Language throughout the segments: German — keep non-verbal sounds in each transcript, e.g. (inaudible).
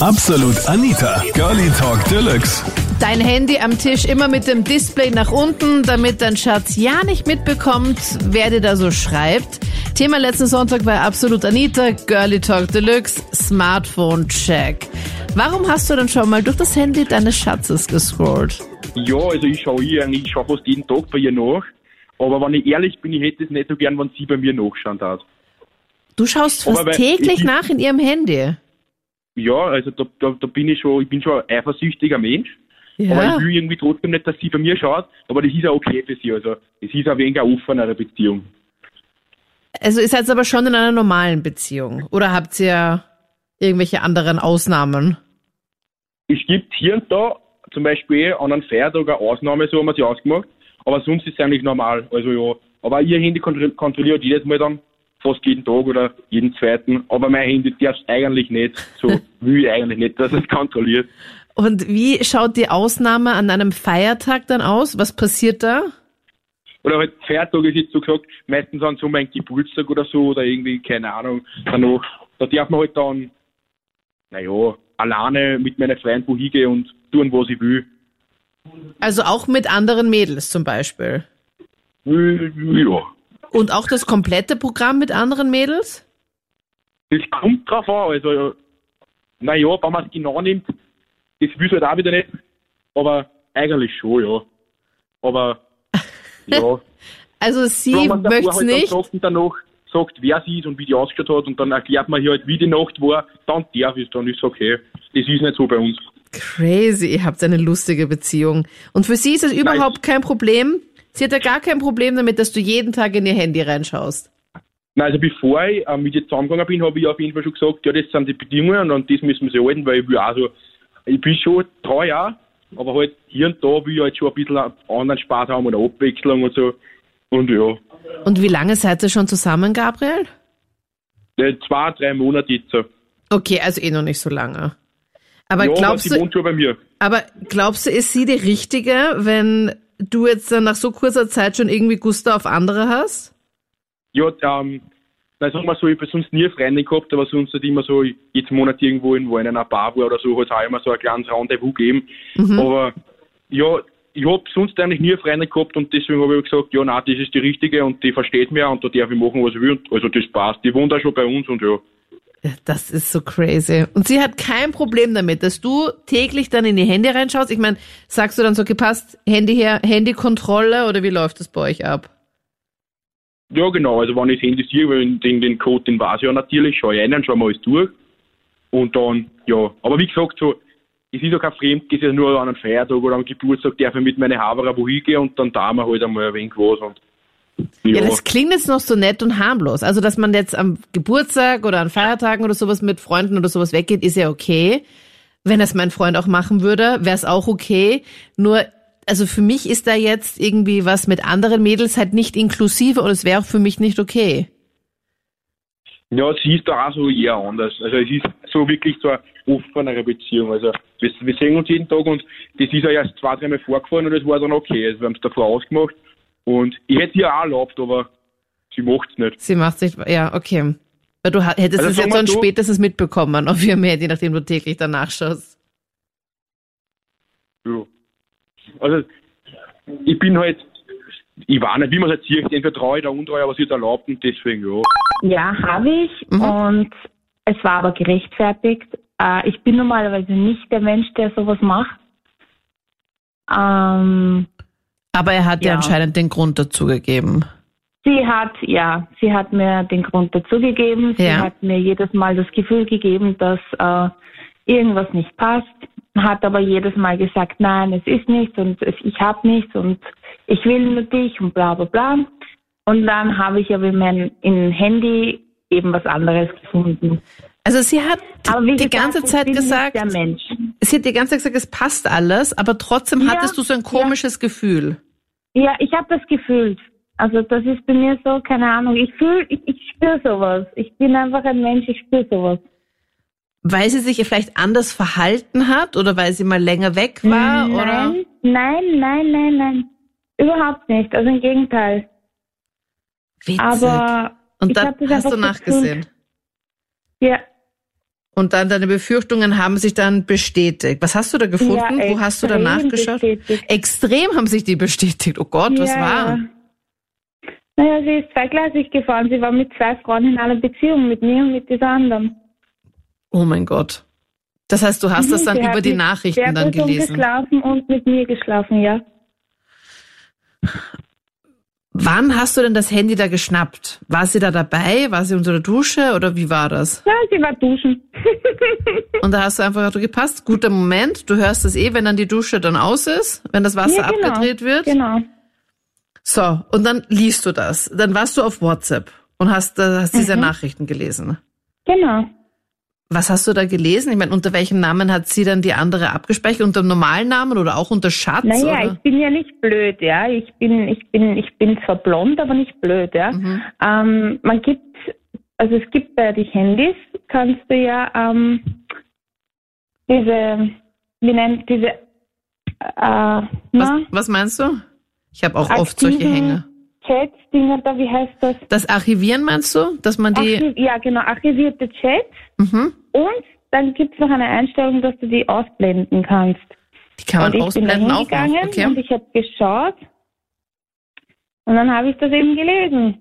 Absolut Anita, Girlie Talk Deluxe. Dein Handy am Tisch immer mit dem Display nach unten, damit dein Schatz ja nicht mitbekommt, wer dir da so schreibt. Thema letzten Sonntag bei Absolut Anita, Girlie Talk Deluxe, Smartphone Check. Warum hast du denn schon mal durch das Handy deines Schatzes gescrollt? Ja, also ich schaue ihr eigentlich, ich schaue fast jeden Tag bei ihr nach. Aber wenn ich ehrlich bin, ich hätte es nicht so gern, wenn sie bei mir nachschauen darf. Du schaust Aber fast täglich ich- nach in ihrem Handy. Ja, also da, da, da bin ich schon, ich bin schon ein eifersüchtiger Mensch. Aber Ja. ich will irgendwie trotzdem nicht, dass sie bei mir schaut. Aber das ist ja okay für sie. Also es ist ein wenig eine offenere Beziehung. Also ihr seid aber schon in einer normalen Beziehung. Oder habt ihr irgendwelche anderen Ausnahmen? Es gibt hier und da zum Beispiel an einem Feiertag eine Ausnahme, so haben wir sie ausgemacht. Aber sonst ist es eigentlich normal. Also ja. Aber ihr Handy kontro- kontrolliert jedes Mal dann fast jeden Tag oder jeden zweiten. Aber mein Handy darf es eigentlich nicht. So (laughs) will ich eigentlich nicht, dass es kontrolliert. Und wie schaut die Ausnahme an einem Feiertag dann aus? Was passiert da? Oder halt Feiertag ist jetzt so gesagt, meistens an so mein Geburtstag oder so oder irgendwie, keine Ahnung, danach. Da darf man halt dann, naja, alleine mit meinen Freunden wo hingehen und tun, was ich will. Also auch mit anderen Mädels zum Beispiel. Ja. Und auch das komplette Programm mit anderen Mädels? Das kommt drauf an. Also, naja, wenn man es genau nimmt, das will halt auch wieder nicht. Aber eigentlich schon, ja. Aber, (laughs) ja. Also sie möchte halt dann nicht. sagt und danach sagt, wer sie ist und wie die ausgeschaut hat und dann erklärt man hier halt, wie die Nacht war, dann darf es, dann ist es okay. Das ist nicht so bei uns. Crazy, ihr habt eine lustige Beziehung. Und für sie ist es überhaupt kein Problem. Sie hat ja gar kein Problem damit, dass du jeden Tag in ihr Handy reinschaust. Nein, also bevor ich äh, mit ihr zusammengegangen bin, habe ich auf jeden Fall schon gesagt, ja, das sind die Bedingungen und das müssen wir sich halten, weil ich will auch so, ich bin schon treu auch, aber halt hier und da will ich halt schon ein bisschen einen anderen Spaß haben oder Abwechslung und so. Und ja, Und wie lange seid ihr schon zusammen, Gabriel? zwei, drei Monate jetzt. so. Okay, also eh noch nicht so lange. Aber ja, aber glaubst sie du, wohnt schon bei mir. aber glaubst du, ist sie die richtige, wenn du jetzt dann nach so kurzer Zeit schon irgendwie Gusto auf andere hast? Ja, ähm, nein, sag mal so, ich habe sonst nie eine Freundin gehabt, aber sonst halt immer so, jeden Monat irgendwo in, wo in einer Bar war oder so, hat es auch immer so ein kleines Rendezvous gegeben. Aber ja, ich habe sonst eigentlich nie eine Freundin gehabt und deswegen habe ich gesagt, ja, nein, das ist die richtige und die versteht mich und da darf ich machen, was ich will. Und Also das passt. Die wohnt auch schon bei uns und ja. Das ist so crazy. Und sie hat kein Problem damit, dass du täglich dann in ihr Handy reinschaust. Ich meine, sagst du dann so, gepasst, Handy her, Handykontrolle oder wie läuft das bei euch ab? Ja, genau. Also, wenn ich das Handy sehe, den, den Code, den weiß ich ja natürlich, schaue ich rein, schaue mal alles durch. Und dann, ja. Aber wie gesagt, so, es ist ja kein Fremd, es ist ja nur an einem Feiertag oder am Geburtstag, darf ich mit meinen Haberer wo hingehen und dann da wir halt einmal ein wenig was. Und, Ja. das klingt jetzt noch so nett und harmlos. Also, dass man jetzt am Geburtstag oder an Feiertagen oder sowas mit Freunden oder sowas weggeht, ist ja okay. Wenn das mein Freund auch machen würde, wäre es auch okay. Nur, also für mich ist da jetzt irgendwie was mit anderen Mädels halt nicht inklusive und es wäre auch für mich nicht okay. ja, sie ist da auch so eher anders. Also, es ist so wirklich so eine offenere Beziehung. Also, wir, wir sehen uns jeden Tag und das ist ja erst zwei, dreimal vorgefallen und das war dann okay. Also, wir haben es davor ausgemacht. Und ich hätte ihr auch erlaubt, aber sie macht es nicht. Sie macht sich, ja, okay. Weil du hättest Also es jetzt dann so- spätestens mitbekommen auf ihrem Handy, nachdem du täglich danach schaust. Ja. Also, ich bin halt, ich weiß nicht, wie man es halt sieht, entweder treu oder untreu, aber sie hat erlaubt und deswegen, ja. Ja, habe ich. Und es war aber gerechtfertigt. Äh, ich bin normalerweise nicht der Mensch, der sowas macht. Ähm, Aber er hat ja Ja. anscheinend den Grund dazu gegeben. sie hat, ja, sie hat mir den Grund dazu gegeben. Sie Ja. hat mir jedes Mal das Gefühl gegeben, dass äh, irgendwas nicht passt. Hat aber jedes Mal gesagt, nein, es ist nichts und es, ich habe nichts und ich will nur dich und bla bla bla. Und dann habe ich aber in meinem in Handy eben was anderes gefunden. Also sie hat die gesagt, ganze Zeit gesagt, Nicht der Mensch. sie hat die ganze Zeit gesagt, es passt alles, aber trotzdem Ja, hattest du so ein komisches Gefühl. Ja, ich habe das gefühlt. Also das ist bei mir so, keine Ahnung. Ich fühle, ich, ich spüre sowas. Ich bin einfach ein Mensch, ich spüre sowas. Weil sie sich vielleicht anders verhalten hat oder weil sie mal länger weg war oder? nein, nein, nein, nein, nein. Überhaupt nicht. Also im Gegenteil. Witzig. Aber Und dann hast du nachgesehen. Ja, Und dann deine Befürchtungen haben sich dann bestätigt. Was hast du da gefunden? Ja, Wo hast du da nachgeschaut? bestätigt. Extrem haben sich die bestätigt. Oh Gott, was ja, war? Ja. Naja, sie ist zweigleisig gefahren. Sie war mit zwei Frauen in einer Beziehung, mit mir und mit dieser anderen. Oh mein Gott. Das heißt, du hast das Mhm, dann sie über hat die Nachrichten dann gelesen. geschlafen und mit mir geschlafen, ja. Wann hast du denn das Handy da geschnappt? War sie da dabei? War sie unter der Dusche oder wie war das? Ja, sie war duschen. (laughs) Und da hast du einfach gepasst, guter Moment. Du hörst das eh, wenn dann die Dusche dann aus ist, wenn das Wasser ja, genau. abgedreht wird. Genau. So, und dann liest du das. Dann warst du auf WhatsApp und hast, hast diese Mhm. Nachrichten gelesen. Genau. Was hast du da gelesen? Ich meine, unter welchem Namen hat sie dann die andere abgespeichert? Unter dem normalen Namen oder auch unter Schatz? Naja, oder? ich bin ja nicht blöd, ja. Ich bin, ich bin, ich bin zwar blond, aber nicht blöd, ja. Mhm. Ähm, man gibt, also es gibt bei den Handys, kannst du ja ähm, diese, wie nennt diese, äh, was, na, was meinst du? Ich habe auch oft solche aktiven Hänge. Chats, Dinger da, wie heißt das? Das Archivieren meinst du? Dass man die. Archiv, ja, genau, archivierte Chats. Mhm. Und dann gibt es noch eine Einstellung, dass du die ausblenden kannst. Die kann man und ich bin da ausblenden auch noch. hingegangen Okay. und ich habe geschaut und dann habe ich das eben gelesen.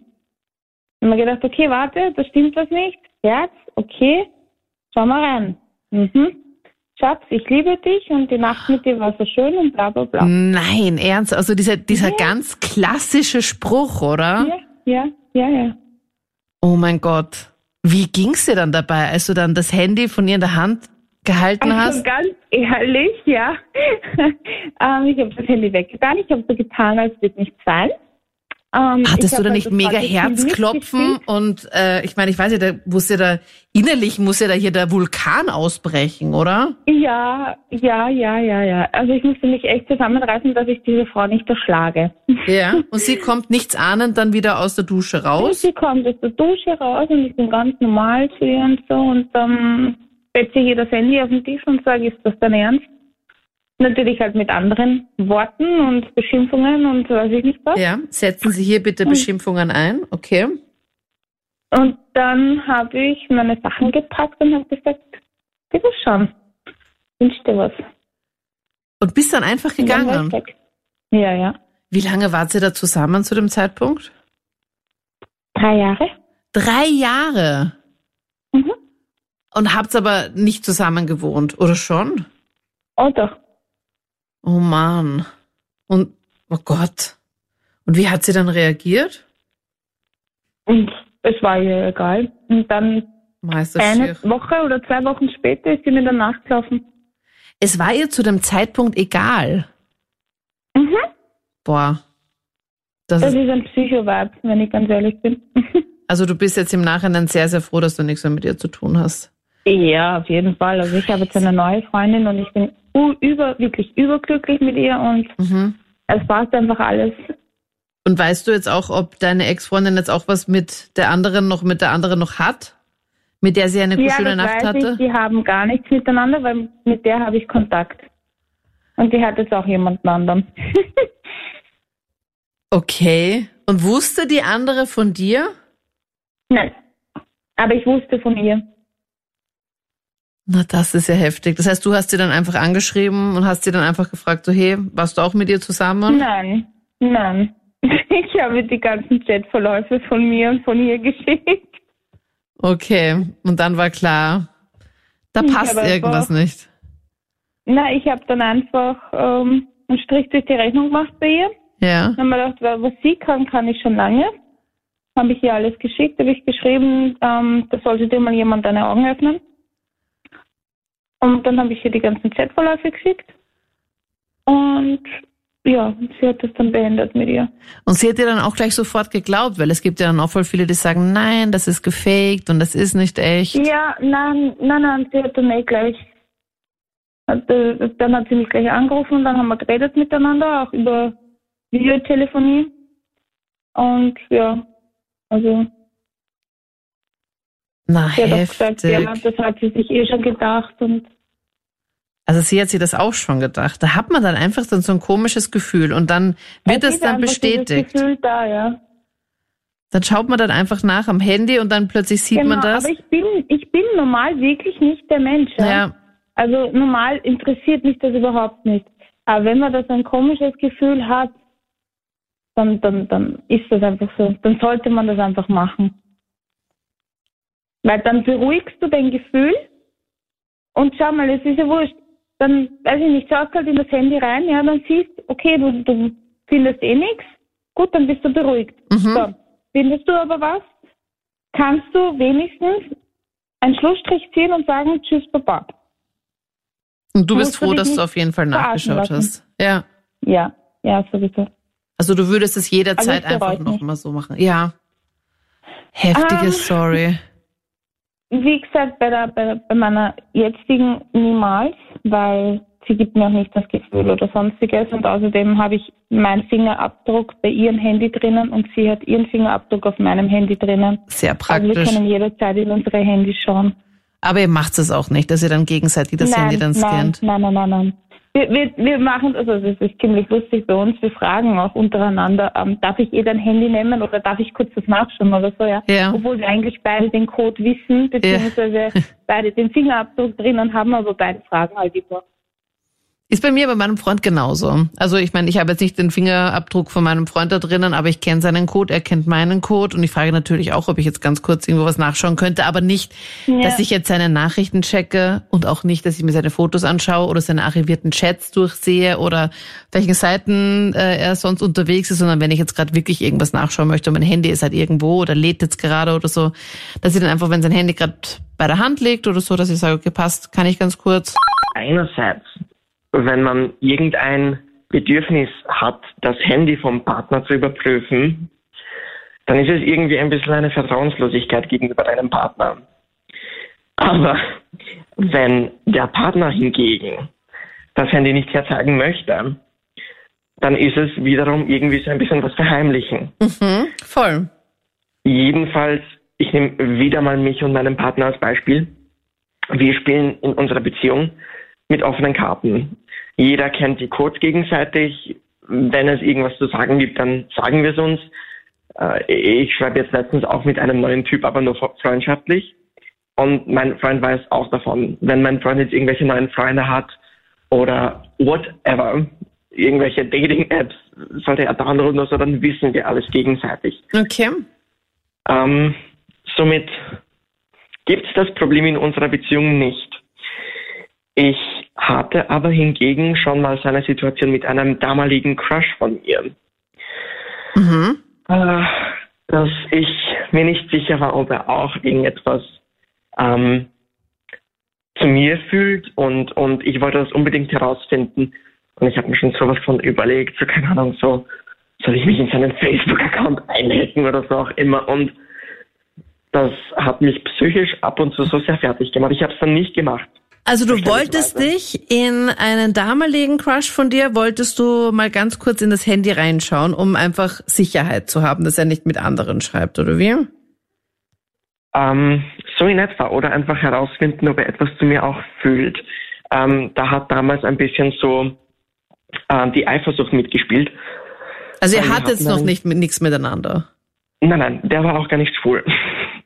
Und mir gedacht, okay, warte, da stimmt was nicht. Herz, okay, schau mal rein. Mhm. Schatz, ich liebe dich und die Nacht mit dir war so schön und bla bla bla. Nein, ernst. Also dieser, dieser Ja. ganz klassische Spruch, oder? Ja, ja, ja, ja. Oh mein Gott. Wie ging's dir dann dabei, als du dann das Handy von ihr in der Hand gehalten Also hast? ganz ehrlich, ja. (laughs) ähm, ich habe das Handy weggetan. Ich habe so getan, als würde nichts sein. Ähm, Hattest du da halt nicht mega Herzklopfen und äh, ich meine, ich weiß ja, da muss ja da innerlich muss ja da hier der Vulkan ausbrechen, oder? Ja, ja, ja, ja, ja. Also ich musste mich echt zusammenreißen, dass ich diese Frau nicht erschlage. Ja. (laughs) Und sie kommt nichts ahnend dann wieder aus der Dusche raus. sie kommt aus der Dusche raus und ich bin ganz normal zu ihr und so und dann setze ich ihr das Handy auf den Tisch und sage, ist das dein Ernst? Natürlich halt mit anderen Worten und Beschimpfungen und weiß ich nicht was. Ja. Setzen Sie hier bitte. Beschimpfungen ein. Okay. Und dann habe ich meine Sachen gepackt und habe gesagt, bitte schon, wünsch dir was. Und bist dann einfach dann gegangen. weg. Ja, ja. Wie lange wart ihr da zusammen zu dem Zeitpunkt? Drei Jahre. Drei Jahre. Mhm. Und habt's aber nicht zusammen gewohnt, oder schon? Oh doch. Oh Mann. Und, oh Gott. Und wie hat sie dann reagiert? Und es war ihr egal. Und dann Meister eine Schier. Woche oder zwei Wochen später ist sie mir dann nachgelaufen. Es war ihr zu dem Zeitpunkt egal. Mhm. Boah. Das Das ist, ist ein Psycho-Vibe, wenn ich ganz ehrlich bin. (laughs) also du bist jetzt im Nachhinein sehr, sehr froh, dass du nichts mehr mit ihr zu tun hast. ja, auf jeden Fall. Also ich habe jetzt eine neue Freundin und ich bin über, wirklich überglücklich mit ihr und Mhm. es passt einfach alles. Und weißt du jetzt auch, ob deine Ex-Freundin jetzt auch was mit der anderen noch, mit der anderen noch hat? Mit der sie eine ja, schöne Nacht weiß hatte? ich. Die haben gar nichts miteinander, weil mit der habe ich Kontakt. Und die hat jetzt auch jemanden anderen. (laughs) Okay. Und wusste die andere von dir? Nein. Aber ich wusste von ihr. Na, das ist ja heftig. Das heißt, du hast sie dann einfach angeschrieben und hast sie dann einfach gefragt, so, hey, warst du auch mit ihr zusammen? Nein, nein. (laughs) Ich habe die ganzen Chatverläufe von mir und von ihr geschickt. Okay. Und dann war klar, da Ich passt irgendwas einfach- nicht. Na, ich habe dann einfach ähm, einen Strich durch die Rechnung gemacht bei ihr. Ja. Dann habe mir gedacht, wa- was sie kann, kann ich schon lange. Habe ich ihr alles geschickt, habe ich geschrieben, ähm, da sollte dir mal jemand deine Augen öffnen. Und dann habe ich ihr die ganzen Chatverläufe geschickt. Und ja, sie hat das dann beendet mit ihr. Und sie hat dir dann auch gleich sofort geglaubt, weil es gibt ja dann auch voll viele, die sagen, nein, das ist gefaked und das ist nicht echt. Ja, nein, nein, nein, sie hat dann eh gleich. Hat, äh, Dann hat sie mich gleich angerufen und dann haben wir geredet miteinander, auch über Videotelefonie. Und ja, also Na, sie hat auch gesagt, ja, das hat sie sich eh schon gedacht und Also sie hat sich das auch schon gedacht. Da hat man dann einfach dann so ein komisches Gefühl und dann wird es dann bestätigt. Gefühl da, ja. Dann schaut man dann einfach nach am Handy und dann plötzlich sieht genau, man das. aber ich bin, ich bin normal wirklich nicht der Mensch. Ja? ja. Also normal interessiert mich das überhaupt nicht. Aber wenn man das ein komisches Gefühl hat, dann, dann, dann ist das einfach so. Dann sollte man das einfach machen. Weil dann beruhigst du dein Gefühl und schau mal, es ist ja wurscht. Dann, weiß ich nicht, schaust halt in das Handy rein, ja, dann siehst, okay, du, du findest eh nichts, gut, dann bist du beruhigt. Mhm. So, findest du aber was, kannst du wenigstens einen Schlussstrich ziehen und sagen, tschüss, Papa. Und du bist du froh, dich dass du auf jeden Fall nachgeschaut hast. Ja. Ja, ja, sowieso. Also du würdest es jederzeit Also einfach nicht. nochmal so machen. Ja. Heftige Ähm, Story. Wie gesagt, bei, der, bei, bei meiner jetzigen niemals, weil sie gibt mir auch nicht das Gefühl oder sonstiges. Und außerdem habe ich meinen Fingerabdruck bei ihrem Handy drinnen und sie hat ihren Fingerabdruck auf meinem Handy drinnen. Sehr Also wir praktisch. können jederzeit in unsere Handys schauen. Aber ihr macht es auch nicht, dass ihr dann gegenseitig das nein, Handy dann nein, scannt. nein, nein, nein, nein. Wir, wir, wir machen, also das ist ziemlich lustig bei uns, wir fragen auch untereinander, ähm, darf ich eh dein Handy nehmen oder darf ich kurz das nachschauen oder so, ja? Ja. Obwohl wir eigentlich beide den Code wissen, beziehungsweise (laughs) beide den Fingerabdruck drinnen haben, aber beide fragen halt immer. Ist bei mir bei meinem Freund genauso. Also ich meine, ich habe jetzt nicht den Fingerabdruck von meinem Freund da drinnen, aber ich kenne seinen Code, er kennt meinen Code und ich frage natürlich auch, ob ich jetzt ganz kurz irgendwo was nachschauen könnte, aber nicht, Ja. dass ich jetzt seine Nachrichten checke und auch nicht, dass ich mir seine Fotos anschaue oder seine archivierten Chats durchsehe oder auf welchen Seiten äh, er sonst unterwegs ist, sondern wenn ich jetzt gerade wirklich irgendwas nachschauen möchte und mein Handy ist halt irgendwo oder lädt jetzt gerade oder so, dass ich dann einfach, wenn sein Handy gerade bei der Hand liegt oder so, dass ich sage, okay, passt, kann ich ganz kurz. einerseits, wenn man irgendein Bedürfnis hat, das Handy vom Partner zu überprüfen, dann ist es irgendwie ein bisschen eine Vertrauenslosigkeit gegenüber deinem Partner. Aber wenn der Partner hingegen das Handy nicht herzeigen möchte, dann ist es wiederum irgendwie so ein bisschen was verheimlichen. Mhm, voll. Jedenfalls, ich nehme wieder mal mich und meinen Partner als Beispiel. Wir spielen in unserer Beziehung mit offenen Karten. Jeder kennt die Codes gegenseitig. Wenn es irgendwas zu sagen gibt, dann sagen wir es uns. Äh, Ich schreibe jetzt letztens auch mit einem neuen Typ, aber nur freundschaftlich. Und mein Freund weiß auch davon. Wenn mein Freund jetzt irgendwelche neuen Freunde hat oder whatever, irgendwelche Dating-Apps, sollte er downloaden oder so, dann wissen wir alles gegenseitig. Okay. Ähm, somit gibt es das Problem in unserer Beziehung nicht. Ich hatte aber hingegen schon mal so eine Situation mit einem damaligen Crush von ihr, Mhm. äh, dass ich mir nicht sicher war, ob er auch irgendetwas ähm, zu mir fühlt und, und ich wollte das unbedingt herausfinden. Und ich habe mir schon sowas von überlegt, so keine Ahnung, so soll ich mich in seinen Facebook-Account einhacken oder so auch immer. Und das hat mich psychisch ab und zu so sehr fertig gemacht. Ich habe es dann nicht gemacht. Also du wolltest dich in einen damaligen Crush von dir, wolltest du mal ganz kurz in das Handy reinschauen, um einfach Sicherheit zu haben, dass er nicht mit anderen schreibt, oder wie? Ähm, so in etwa. Oder einfach herausfinden, ob er etwas zu mir auch fühlt. Ähm, da hat damals ein bisschen so äh, die Eifersucht mitgespielt. Also ihr hattet noch nicht mit nichts miteinander. Nein, nein, der war auch gar nicht schwul. (laughs)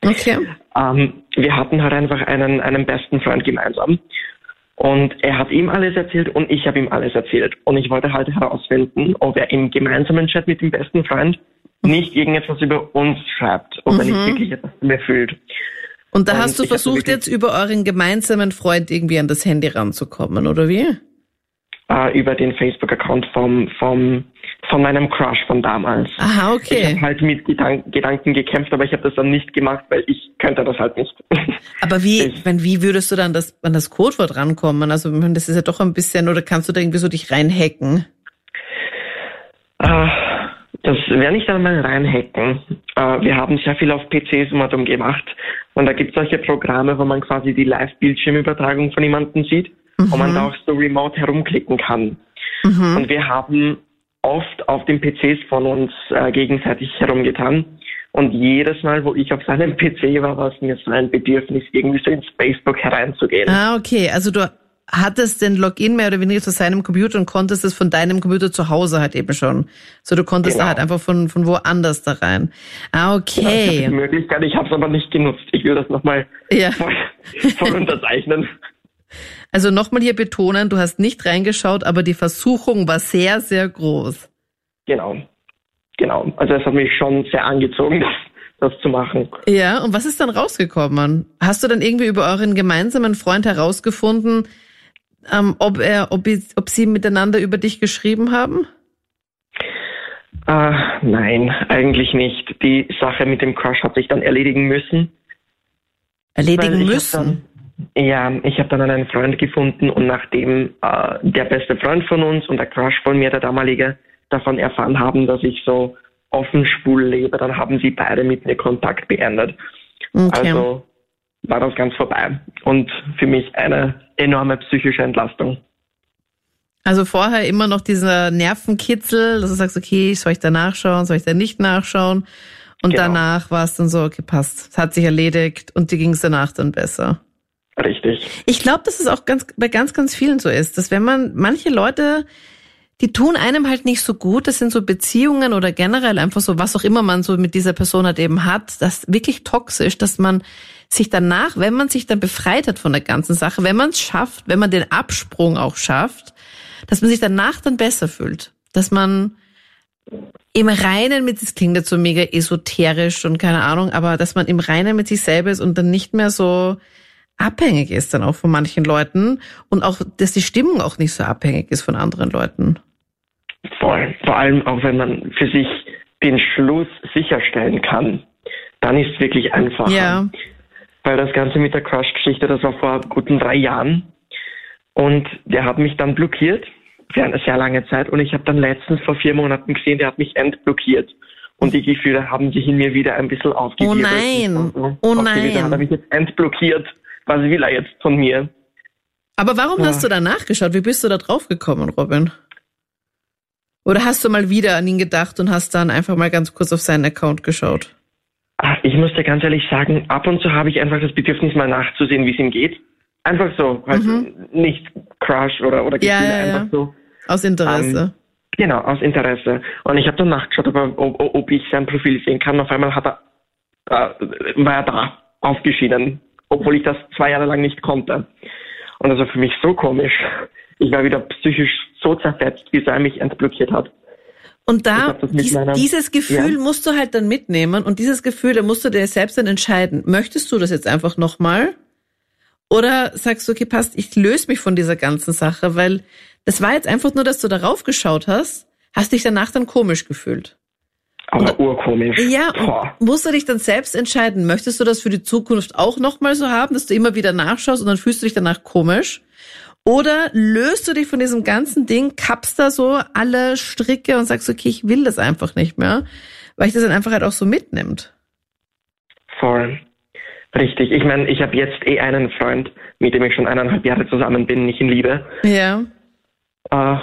Okay. Ähm, wir hatten halt einfach einen, einen besten Freund gemeinsam. Und er hat ihm alles erzählt und ich habe ihm alles erzählt. Und ich wollte halt herausfinden, ob er im gemeinsamen Chat mit dem besten Freund nicht irgendetwas über uns schreibt, ob er nicht wirklich etwas mir fühlt. Und da Und hast du versucht, jetzt über euren gemeinsamen Freund irgendwie an das Handy ranzukommen, oder wie? Äh, über den Facebook-Account vom, vom, von meinem Crush von damals. Aha, Ich habe okay. halt mit Gedank Gedanken gekämpft, aber ich habe das dann nicht gemacht, weil ich könnte das halt nicht. (laughs) Aber wie, Ich- ich meine, wie würdest du dann das, an das Codewort rankommen? Also ich das ist ja doch ein bisschen, oder kannst du da irgendwie so dich reinhacken? Äh, das werde nicht einmal reinhacken. Äh, wir haben sehr viel auf PCs immer drum gemacht. Und da gibt es solche Programme, wo man quasi die Live-Bildschirmübertragung von jemandem sieht, wo man da auch so remote herumklicken kann. Mhm. Und wir haben oft auf den PCs von uns äh, gegenseitig herumgetan. Und jedes Mal, wo ich auf seinem (laughs) PC war, war es mir so ein Bedürfnis, irgendwie so ins Facebook hereinzugehen. Ah, okay. Also du hattest den Login mehr oder weniger zu seinem Computer und konntest es von deinem Computer zu Hause halt eben schon. So, du konntest Genau. da halt einfach von, von woanders da rein. Ah, Ich hatte die okay. Möglichkeit, ich habe es aber nicht genutzt. Ich will das nochmal Ja. (laughs) voll, voll unterzeichnen. Also nochmal hier betonen, du hast nicht reingeschaut, aber die Versuchung war sehr, sehr groß. Genau. Genau. Also es hat mich schon sehr angezogen, (laughs) das, das zu machen. Ja, und was ist dann rausgekommen? Hast du dann irgendwie über euren gemeinsamen Freund herausgefunden, ähm, ob er, ob, ob sie miteinander über dich geschrieben haben? Äh, nein, eigentlich nicht. Die Sache mit dem Crush hat sich dann erledigen müssen. Erledigen müssen. Ja, ich habe dann einen Freund gefunden und nachdem äh, der beste Freund von uns und der Crush von mir, der damalige, davon erfahren haben, dass ich so offen schwul lebe, dann haben sie beide mit mir Kontakt beendet. Okay. Also war das ganz vorbei. Und für mich eine enorme psychische Entlastung. Also vorher immer noch dieser Nervenkitzel, dass du sagst, okay, soll ich da nachschauen, soll ich da nicht nachschauen? Und Genau. danach war es dann so, okay, passt, es hat sich erledigt und dir ging es danach dann besser. Richtig. Ich glaube, dass es auch ganz, bei ganz, ganz vielen so ist, dass wenn man, manche Leute, die tun einem halt nicht so gut, das sind so Beziehungen oder generell einfach so, was auch immer man so mit dieser Person halt eben hat, das wirklich toxisch, dass man sich danach, wenn man sich dann befreit hat von der ganzen Sache, wenn man es schafft, wenn man den Absprung auch schafft, dass man sich danach dann besser fühlt, dass man im Reinen mit, das klingt jetzt so mega esoterisch und keine Ahnung, aber dass man im Reinen mit sich selber ist und dann nicht mehr so abhängig ist dann auch von manchen Leuten und auch, dass die Stimmung auch nicht so abhängig ist von anderen Leuten. Voll. Vor allem auch, wenn man für sich den Schluss sicherstellen kann, dann ist es wirklich einfacher. Ja. Weil das Ganze mit der Crush-Geschichte, das war vor guten drei Jahren. Und der hat mich dann blockiert für eine sehr lange Zeit. Und ich habe dann letztens vor vier Monaten gesehen, der hat mich entblockiert. Und die Gefühle haben sich in mir wieder ein bisschen aufgegeben. nein. Oh nein. Hat er mich jetzt entblockiert. Was will er jetzt von mir? Aber warum Ja. hast du da nachgeschaut? Wie bist du da drauf gekommen, Robin? Oder hast du mal wieder an ihn gedacht und hast dann einfach mal ganz kurz auf seinen Account geschaut? Ich muss dir ganz ehrlich sagen, ab und zu habe ich einfach das Bedürfnis, mal nachzusehen, wie es ihm geht. Einfach so, halt nicht Crush oder, oder Mhm. Ja, Gefühle, ja, ja. einfach so. Aus Interesse. Genau, aus Interesse. Und ich habe dann nachgeschaut, ob, ob, ob ich sein Profil sehen kann. Auf einmal hat er, äh, war er da aufgeschieden, obwohl ich das zwei Jahre lang nicht konnte. Und das war für mich so komisch. Ich war wieder psychisch so zerfetzt, wie er mich entblockiert hat. Und da, dies, meiner- dieses Gefühl Ja. musst du halt dann mitnehmen und dieses Gefühl, da musst du dir selbst dann entscheiden, möchtest du das jetzt einfach nochmal? Oder sagst du, okay, passt, ich löse mich von dieser ganzen Sache, weil das war jetzt einfach nur, dass du darauf geschaut hast, hast dich danach dann komisch gefühlt. Aber urkomisch. Ja, Boah. musst du dich dann selbst entscheiden, möchtest du das für die Zukunft auch nochmal so haben, dass du immer wieder nachschaust und dann fühlst du dich danach komisch? Oder löst du dich von diesem ganzen Ding, kappst da so alle Stricke und sagst, okay, ich will das einfach nicht mehr, weil ich das dann einfach halt auch so mitnimmt. Voll. Richtig. Ich meine, ich habe jetzt eh einen Freund, mit dem ich schon eineinhalb Jahre zusammen bin, nicht in Liebe. Ja. Äh,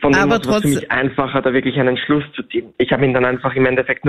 von dem Aber trotzdem- mich einfacher, da wirklich einen Schluss zu ziehen. Ich habe ihn dann einfach im Endeffekt nur